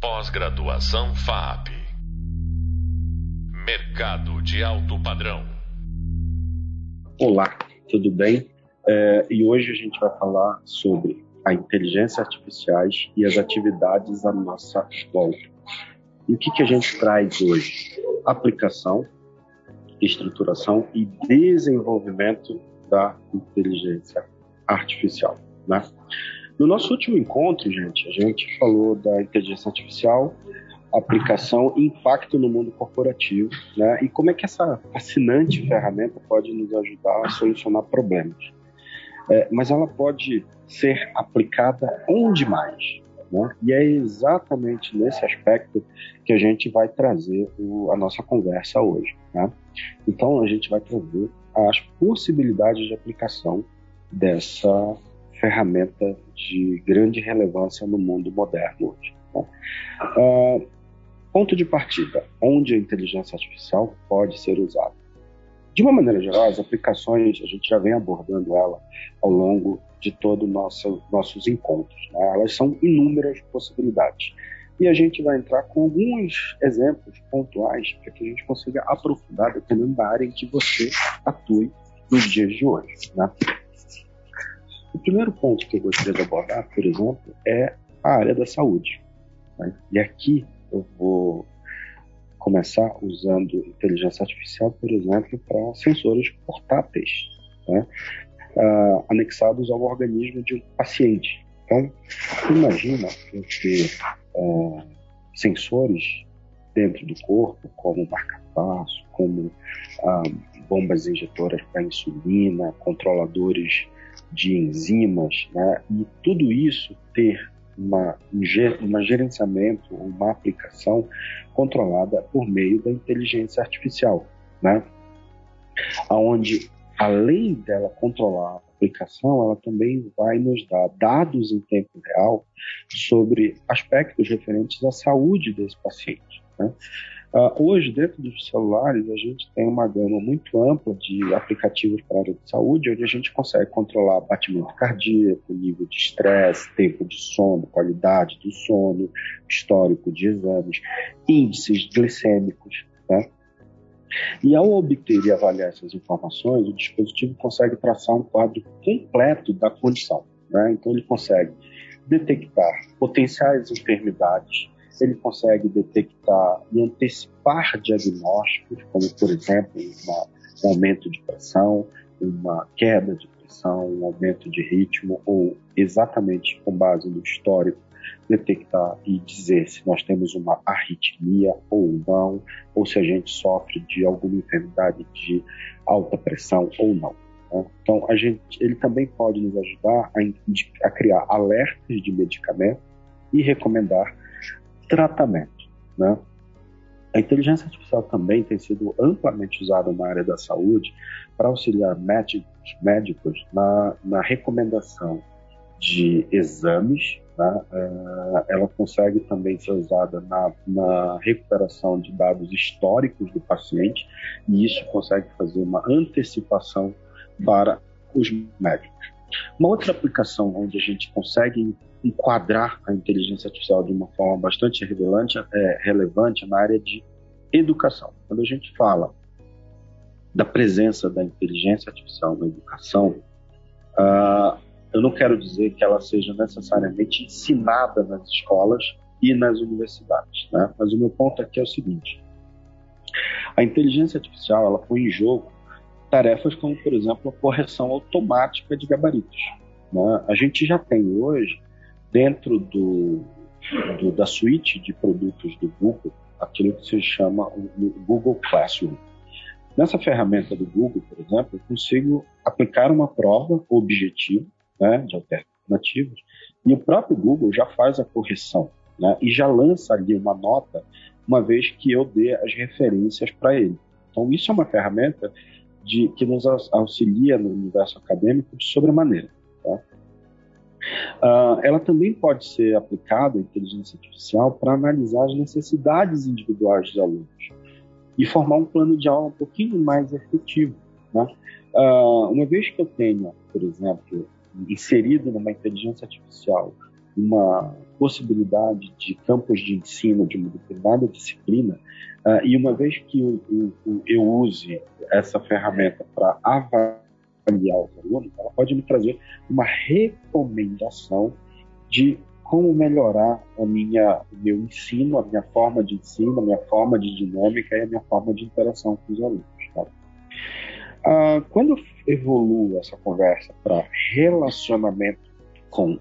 Pós-graduação FAP. Mercado de alto padrão. Olá, tudo bem? É, e hoje a gente vai falar sobre a inteligência artificiais e as atividades à nossa volta. E o que, que a gente traz hoje? Aplicação, estruturação e desenvolvimento da inteligência artificial. Né? No nosso último encontro, gente, a gente falou da inteligência artificial, aplicação e impacto no mundo corporativo, né? E como é que essa fascinante ferramenta pode nos ajudar a solucionar problemas. É, mas ela pode ser aplicada onde mais? Né? E é exatamente nesse aspecto que a gente vai trazer o, a nossa conversa hoje. Né? Então, a gente vai trazer as possibilidades de aplicação dessa ferramenta de grande relevância no mundo moderno hoje. Né? Uh, ponto de partida, onde a inteligência artificial pode ser usada. De uma maneira geral, as aplicações, a gente já vem abordando ela ao longo de todos nosso, nossos encontros. Né? Elas são inúmeras possibilidades. E a gente vai entrar com alguns exemplos pontuais para que a gente consiga aprofundar dependendo da área em que você atue nos dias de hoje. Né? O primeiro ponto que eu gostaria de abordar, por exemplo, é a área da saúde. Né? E aqui eu vou começar usando inteligência artificial, por exemplo, para sensores portáteis, né? uh, anexados ao organismo de um paciente. Então, imagina ter uh, sensores dentro do corpo, como marca-passo, como uh, bombas injetoras para insulina, controladores de enzimas, né? e tudo isso ter uma, um gerenciamento, uma aplicação controlada por meio da inteligência artificial, né? Onde, além dela controlar a aplicação, ela também vai nos dar dados em tempo real sobre aspectos referentes à saúde desse paciente. Né? Uh, hoje, dentro dos celulares, a gente tem uma gama muito ampla de aplicativos para a área de saúde, onde a gente consegue controlar batimento cardíaco, nível de estresse, tempo de sono, qualidade do sono, histórico de exames, índices glicêmicos. Né? E ao obter e avaliar essas informações, o dispositivo consegue traçar um quadro completo da condição. Né? Então, ele consegue detectar potenciais enfermidades ele consegue detectar e antecipar diagnósticos, como, por exemplo, uma, um aumento de pressão, uma queda de pressão, um aumento de ritmo, ou exatamente com base no histórico, detectar e dizer se nós temos uma arritmia ou não, ou se a gente sofre de alguma enfermidade de alta pressão ou não. Né? Então, a gente, ele também pode nos ajudar a, a criar alertas de medicamento e recomendar tratamento. Né? A inteligência artificial também tem sido amplamente usada na área da saúde para auxiliar médicos, médicos na, na recomendação de exames. Né? Uh, ela consegue também ser usada na, na recuperação de dados históricos do paciente e isso consegue fazer uma antecipação para os médicos. Uma outra aplicação onde a gente consegue enquadrar a inteligência artificial de uma forma bastante relevante, é, relevante na área de educação. Quando a gente fala da presença da inteligência artificial na educação, uh, eu não quero dizer que ela seja necessariamente ensinada nas escolas e nas universidades, né? mas o meu ponto aqui é o seguinte: a inteligência artificial ela põe em jogo tarefas como, por exemplo, a correção automática de gabaritos. Né? A gente já tem hoje dentro do, do, da suíte de produtos do Google, aquilo que se chama o, Google Classroom. Nessa ferramenta do Google, por exemplo, eu consigo aplicar uma prova objetiva né, de alternativas e o próprio Google já faz a correção né, e já lança ali uma nota uma vez que eu dê as referências para ele. Então, isso é uma ferramenta de, que nos auxilia no universo acadêmico de sobremaneira. Uh, ela também pode ser aplicada, a inteligência artificial, para analisar as necessidades individuais dos alunos e formar um plano de aula um pouquinho mais efetivo. Né? Uh, uma vez que eu tenha, por exemplo, inserido numa inteligência artificial uma, possibilidade de campos de ensino de uma determinada disciplina, uh, e uma vez que eu, eu, eu use essa ferramenta para avaliar os alunos, ela pode me trazer uma recomendação de como melhorar a minha, o meu ensino, a minha forma de ensino, a minha forma de dinâmica e a minha forma de interação com os alunos. Tá? Ah, quando eu evoluo essa conversa para relacionamento com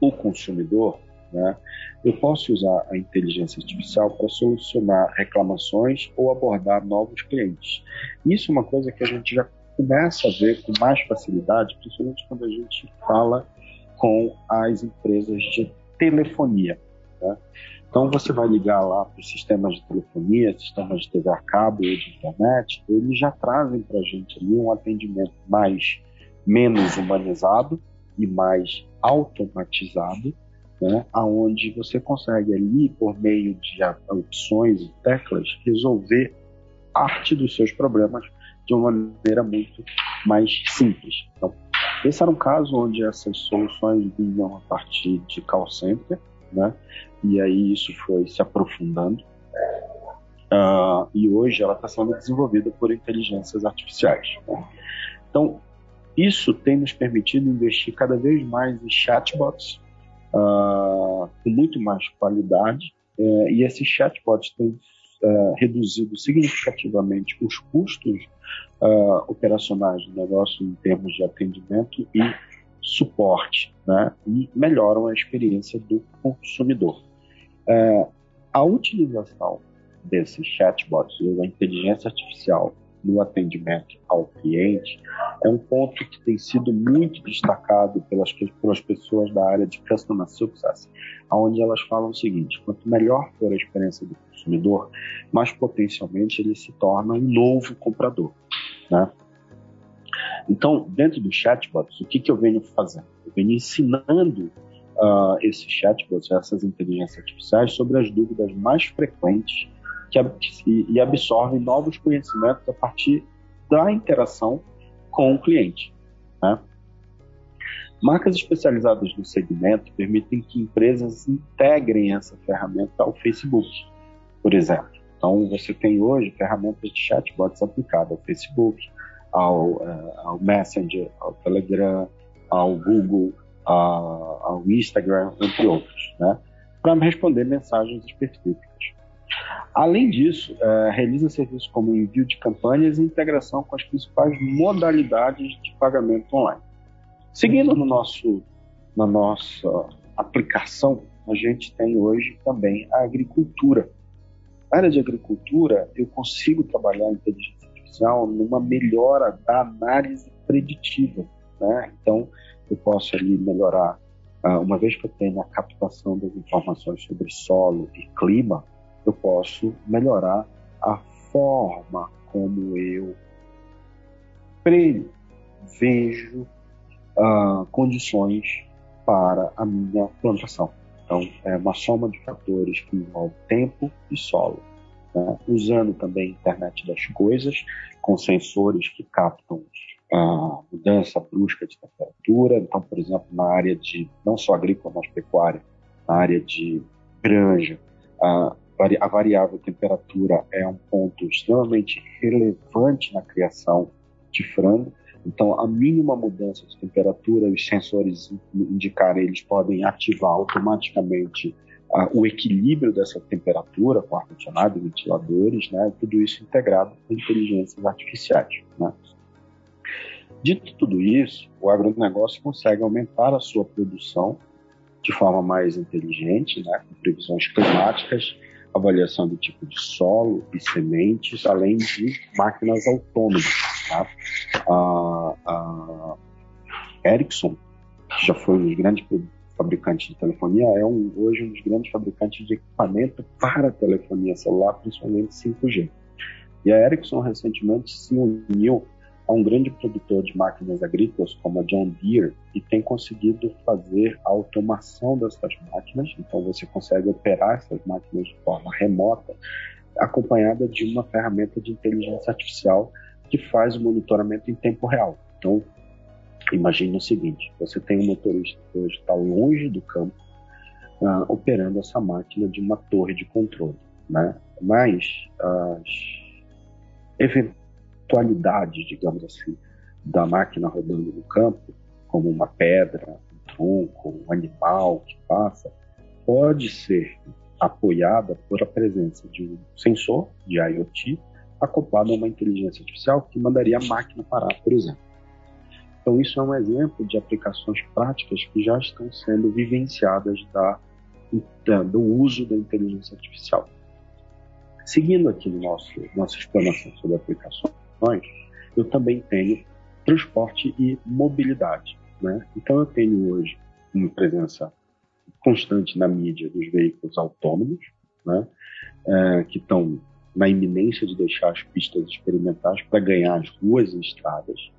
o consumidor, né, eu posso usar a inteligência artificial para solucionar reclamações ou abordar novos clientes. Isso é uma coisa que a gente já começa a ver com mais facilidade, principalmente quando a gente fala com as empresas de telefonia. Né? Então você vai ligar lá para os sistemas de telefonia, sistemas de TV a cabo e de internet, eles já trazem para a gente ali um atendimento mais menos humanizado e mais automatizado, né? aonde você consegue ali por meio de opções e teclas resolver parte dos seus problemas de uma maneira muito mais simples. Então, esse era um caso onde essas soluções vinham a partir de call center, né? E aí isso foi se aprofundando. Uh, e hoje ela está sendo desenvolvida por inteligências artificiais. Né? Então, isso tem nos permitido investir cada vez mais em chatbots uh, com muito mais qualidade. Uh, e esses chatbots têm uh, reduzido significativamente os custos uh, operacionais do negócio em termos de atendimento e suporte, né? e melhoram a experiência do consumidor. Uh, a utilização desses chatbots, da inteligência artificial no atendimento ao cliente, é um ponto que tem sido muito destacado pelas, pelas pessoas da área de Customer Success, onde elas falam o seguinte: quanto melhor for a experiência do consumidor, mais potencialmente ele se torna um novo comprador. Né? Então, dentro do chatbots, o que, que eu venho fazendo? Eu venho ensinando uh, esses chatbots, essas inteligências artificiais, sobre as dúvidas mais frequentes que, e absorvem novos conhecimentos a partir da interação com o cliente. Né? Marcas especializadas no segmento permitem que empresas integrem essa ferramenta ao Facebook, por exemplo. Então, você tem hoje ferramentas de chatbots aplicadas ao Facebook, ao, uh, ao Messenger, ao Telegram, ao Google, ao Instagram, entre outros, né? para responder mensagens específicas. Além disso, uh, realiza serviços como envio de campanhas e integração com as principais modalidades de pagamento online. Seguindo no nosso, na nossa aplicação, a gente tem hoje também a agricultura. Na área de agricultura, eu consigo trabalhar a inteligência artificial numa melhora da análise preditiva. Né? Então, eu posso ali melhorar, uh, uma vez que eu tenho a captação das informações sobre solo e clima, eu posso melhorar a forma como eu prevejo uh, condições para a minha plantação. Então, é uma soma de fatores que envolve tempo e solo. Né? Usando também a internet das coisas, com sensores que captam a mudança brusca de temperatura. Então, por exemplo, na área de, não só agrícola, mas pecuária, na área de granja, a, a variável temperatura é um ponto extremamente relevante na criação de frango. Então, a mínima mudança de temperatura, os sensores indicarem, eles podem ativar automaticamente uh, o equilíbrio dessa temperatura com ar-condicionado ventiladores, né? tudo isso integrado com inteligências artificiais. Né? Dito tudo isso, o agronegócio consegue aumentar a sua produção de forma mais inteligente, né? com previsões climáticas, avaliação do tipo de solo e sementes, além de máquinas autônomas. Tá? A, a Ericsson, que já foi um dos grandes fabricantes de telefonia, é um, hoje um dos grandes fabricantes de equipamento para telefonia celular, principalmente 5G. E a Ericsson recentemente se uniu a um grande produtor de máquinas agrícolas como a John Deere e tem conseguido fazer a automação dessas máquinas. Então você consegue operar essas máquinas de forma remota, acompanhada de uma ferramenta de inteligência artificial que faz o monitoramento em tempo real. Então imagine o seguinte: você tem um motorista que hoje está longe do campo, uh, operando essa máquina de uma torre de controle. Né? Mas as eventualidades, digamos assim, da máquina rodando no campo, como uma pedra, um tronco, um animal que passa, pode ser apoiada por a presença de um sensor de IoT acoplado a uma inteligência artificial que mandaria a máquina parar, por exemplo. Então, isso é um exemplo de aplicações práticas que já estão sendo vivenciadas da, da, do uso da inteligência artificial. Seguindo aqui no nosso nossa explanação sobre aplicações, eu também tenho transporte e mobilidade. Né? Então, eu tenho hoje uma presença constante na mídia dos veículos autônomos, né? É, que estão na iminência de deixar as pistas experimentais para ganhar as ruas e estradas.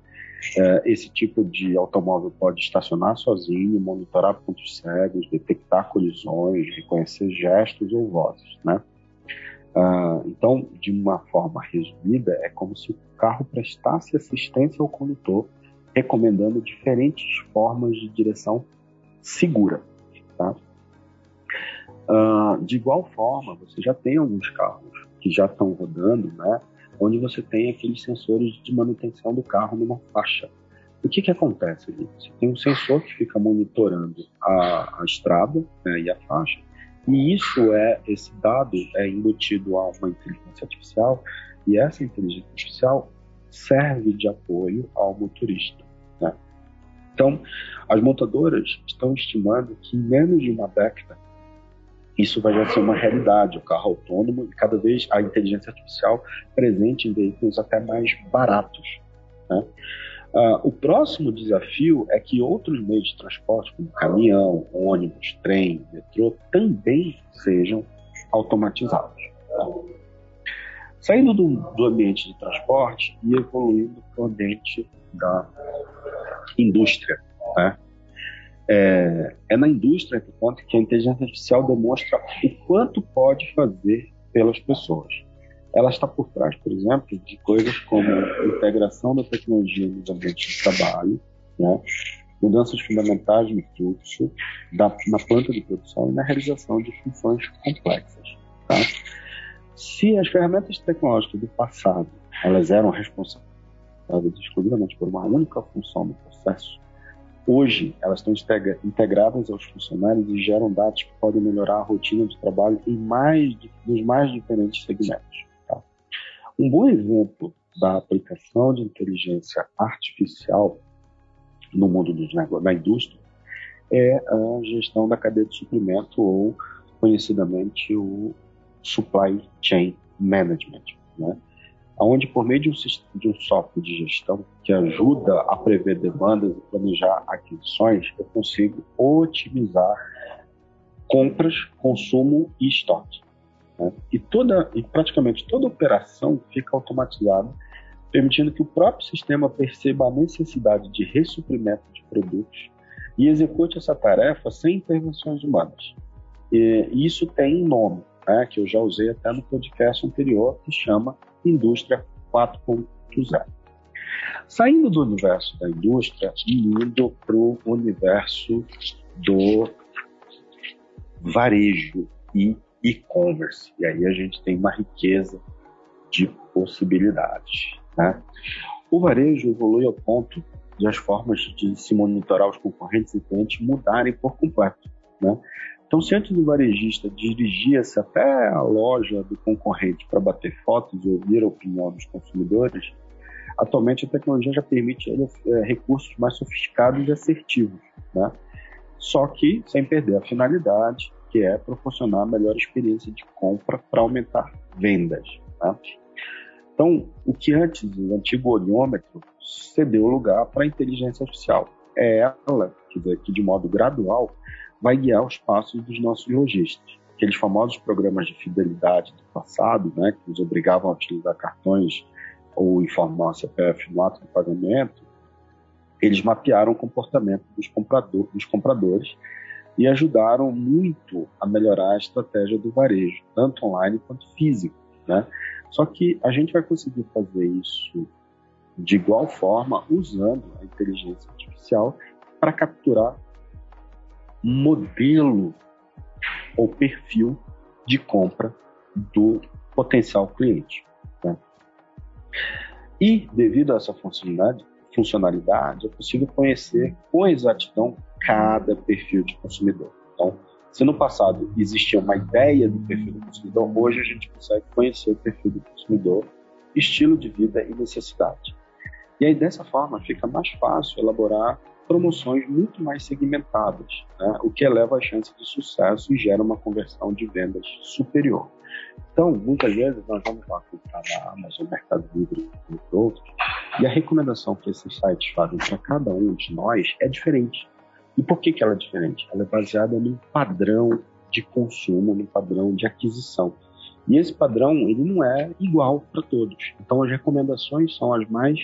É, esse tipo de automóvel pode estacionar sozinho, monitorar pontos cegos, detectar colisões, reconhecer gestos ou vozes, né? Uh, então, de uma forma resumida, é como se o carro prestasse assistência ao condutor, recomendando diferentes formas de direção segura. Tá? Uh, de igual forma, você já tem alguns carros que já estão rodando, né, onde você tem aqueles sensores de manutenção do carro numa faixa. O que, que acontece ali? Você tem um sensor que fica monitorando a, a estrada né, e a faixa, e isso é, esse dado é embutido a uma inteligência artificial, e essa inteligência artificial serve de apoio ao motorista. Né? Então, as montadoras estão estimando que em menos de uma década isso vai já ser uma realidade, o carro autônomo e cada vez a inteligência artificial presente em veículos até mais baratos. Né? Uh, o próximo desafio é que outros meios de transporte, como caminhão, ônibus, trem, metrô, também sejam automatizados. Tá? Saindo do, do, ambiente de transporte e evoluindo para o ambiente da indústria. Né? É, é, na indústria que, que a inteligência artificial demonstra o quanto pode fazer pelas pessoas ela está por trás, por exemplo, de coisas como integração da tecnologia nos ambientes de trabalho, né? mudanças fundamentais no fluxo, da, na planta de produção e na realização de funções complexas. Tá? Se as ferramentas tecnológicas do passado elas eram responsáveis exclusivamente por uma única função do processo, hoje elas estão integradas aos funcionários e geram dados que podem melhorar a rotina de trabalho em mais nos mais diferentes segmentos. Um bom exemplo da aplicação de inteligência artificial no mundo dos negócios, da indústria é a gestão da cadeia de suprimento ou conhecidamente o supply chain management, né? onde por meio de um, de um software de gestão que ajuda a prever demandas e planejar aquisições, eu consigo otimizar compras, consumo e estoque. Né? E, toda, e praticamente toda operação fica automatizada, permitindo que o próprio sistema perceba a necessidade de ressuprimento de produtos e execute essa tarefa sem intervenções humanas. E isso tem um nome, né, que eu já usei até no podcast anterior, que chama Indústria 4.0. Saindo do universo da indústria e indo para o universo do varejo e e-commerce. E aí a gente tem uma riqueza de possibilidades. Né? O varejo evolui ao ponto de as formas de se monitorar os concorrentes e clientes mudarem por completo. Né? Então, se antes o varejista dirigia-se até a loja do concorrente para bater fotos e ouvir a opinião dos consumidores, atualmente a tecnologia já permite é, recursos mais sofisticados e assertivos, né? só que sem perder a finalidade que é proporcionar a melhor experiência de compra para aumentar vendas. Tá? Então, o que antes o antigo olhômetro cedeu lugar para a inteligência artificial. É ela que, de modo gradual, vai guiar os passos dos nossos lojistas. Aqueles famosos programas de fidelidade do passado, né, que nos obrigavam a utilizar cartões ou informar o CPF no ato do pagamento, eles mapearam o comportamento dos, comprador, dos compradores e ajudaram muito a melhorar a estratégia do varejo, tanto online quanto físico. Né? Só que a gente vai conseguir fazer isso de igual forma usando a inteligência artificial para capturar modelo ou perfil de compra do potencial cliente. Né? E, devido a essa funcionalidade, funcionalidade, é possível conhecer com exatidão cada perfil de consumidor. Então, se no passado existia uma ideia do perfil do consumidor, hoje a gente consegue conhecer o perfil do consumidor, estilo de vida e necessidade. E aí, dessa forma, fica mais fácil elaborar promoções muito mais segmentadas, né? o que eleva a chance de sucesso e gera uma conversão de vendas superior. Então, muitas vezes nós vamos lá comprar na Amazon, Mercado Livre e outros, e a recomendação que esses sites fazem para cada um de nós é diferente. E por que, que ela é diferente? Ela é baseada num padrão de consumo, num padrão de aquisição. E esse padrão ele não é igual para todos. Então as recomendações são as mais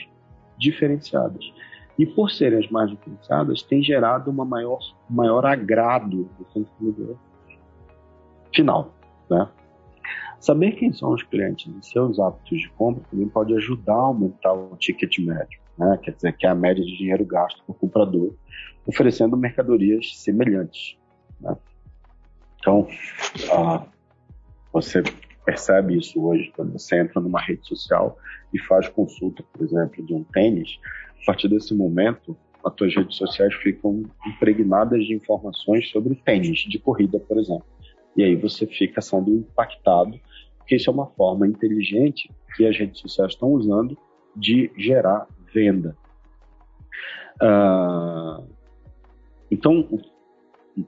diferenciadas. E por serem as mais diferenciadas, tem gerado uma maior, maior agrado do consumidor final. Né? Saber quem são os clientes e seus hábitos de compra também pode ajudar a aumentar o ticket médio, né? quer dizer, que é a média de dinheiro gasto por comprador, oferecendo mercadorias semelhantes. Né? Então, ah, você percebe isso hoje quando você entra numa rede social e faz consulta, por exemplo, de um tênis. A partir desse momento, as suas redes sociais ficam impregnadas de informações sobre tênis de corrida, por exemplo. E aí você fica sendo impactado, porque isso é uma forma inteligente que as redes sociais estão usando de gerar venda. Uh, então,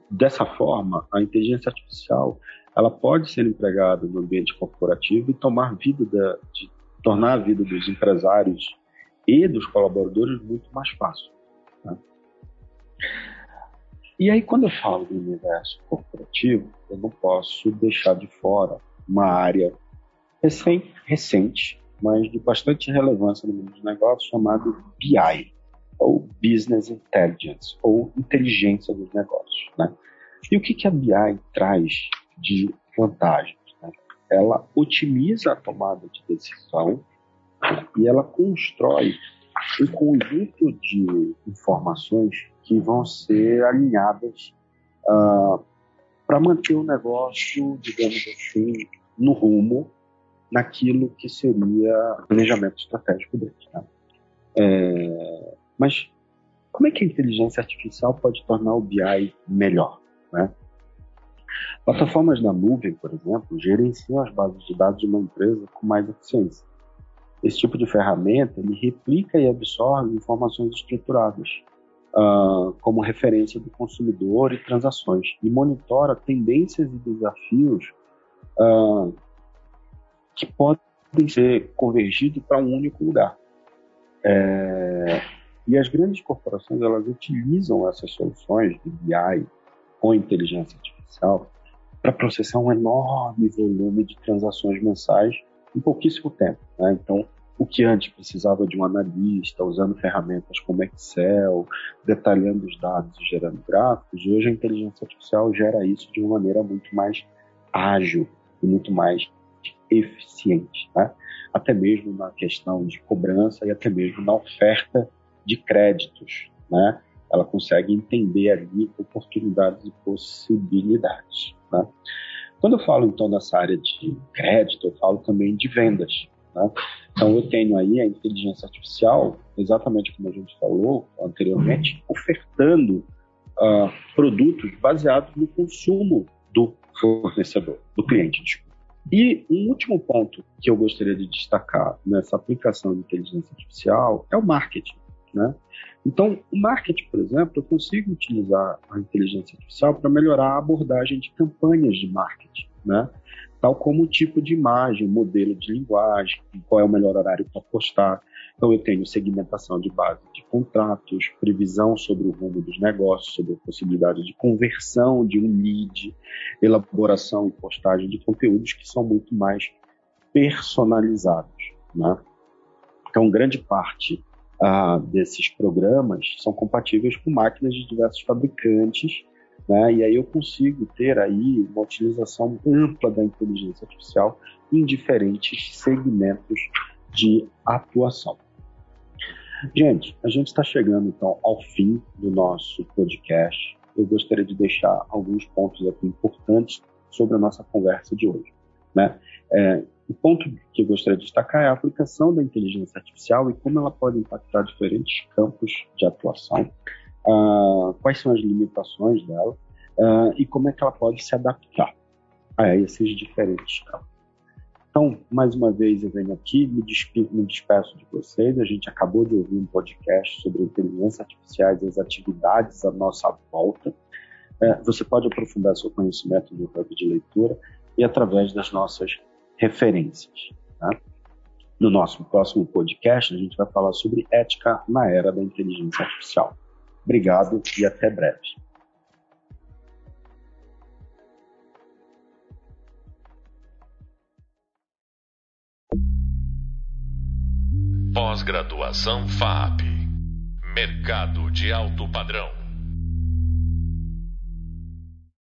dessa forma, a inteligência artificial ela pode ser empregada no ambiente corporativo e tomar vida da, de, tornar a vida dos empresários e dos colaboradores muito mais fácil. Né? E aí, quando eu falo do universo corporativo, eu não posso deixar de fora uma área recente, mas de bastante relevância no mundo dos negócios, chamado BI, ou Business Intelligence, ou inteligência dos negócios. Né? E o que, que a BI traz de vantagens? Né? Ela otimiza a tomada de decisão né? e ela constrói um conjunto de informações que vão ser alinhadas uh, ah, para manter o negócio, digamos assim, no rumo naquilo que seria planejamento estratégico dele. Né? É, mas como é que a inteligência artificial pode tornar o BI melhor? Né? Plataformas na nuvem, por exemplo, gerenciam as bases de dados de uma empresa com mais eficiência. Esse tipo de ferramenta ele replica e absorve informações estruturadas, uh, como referência do consumidor e transações, e monitora tendências e desafios uh, que podem ser convergidos para um único lugar. É, e as grandes corporações elas utilizam essas soluções de BI com inteligência artificial para processar um enorme volume de transações mensais em pouquíssimo tempo. Né? Então, o que antes precisava de um analista, usando ferramentas como Excel, detalhando os dados e gerando gráficos, hoje a inteligência artificial gera isso de uma maneira muito mais ágil e muito mais eficiente. Né? Até mesmo na questão de cobrança e até mesmo na oferta de créditos, né? Ela consegue entender ali oportunidades e possibilidades, né? Quando eu falo então dessa área de crédito, eu falo também de vendas. Né? Então eu tenho aí a inteligência artificial, exatamente como a gente falou anteriormente, ofertando uh, produtos baseados no consumo do fornecedor, do cliente. E um último ponto que eu gostaria de destacar nessa aplicação de inteligência artificial é o marketing. Né? Então, o marketing, por exemplo, eu consigo utilizar a inteligência artificial para melhorar a abordagem de campanhas de marketing, né? tal como o tipo de imagem, modelo de linguagem, qual é o melhor horário para postar. Então, eu tenho segmentação de base de contratos, previsão sobre o rumo dos negócios, sobre a possibilidade de conversão de um lead, elaboração e postagem de conteúdos que são muito mais personalizados. Né? Então, grande parte ah, desses programas são compatíveis com máquinas de diversos fabricantes, né? E aí eu consigo ter aí uma utilização ampla da inteligência artificial em diferentes segmentos de atuação. Gente, a gente está chegando então ao fim do nosso podcast. eu gostaria de deixar alguns pontos aqui importantes sobre a nossa conversa de hoje. Né? É, o ponto que eu gostaria de destacar é a aplicação da inteligência artificial e como ela pode impactar diferentes campos de atuação, uh, quais são as limitações dela uh, e como é que ela pode se adaptar a esses diferentes campos. Então, mais uma vez, eu venho aqui, me, me despeço de vocês. A gente acabou de ouvir um podcast sobre inteligência artificial e as atividades à nossa volta. É, você pode aprofundar seu conhecimento no hub de leitura e através das nossas referências. Tá? No nosso próximo podcast, a gente vai falar sobre ética na era da inteligência artificial. Obrigado e até breve. Pós-graduação FAP. Mercado de alto padrão.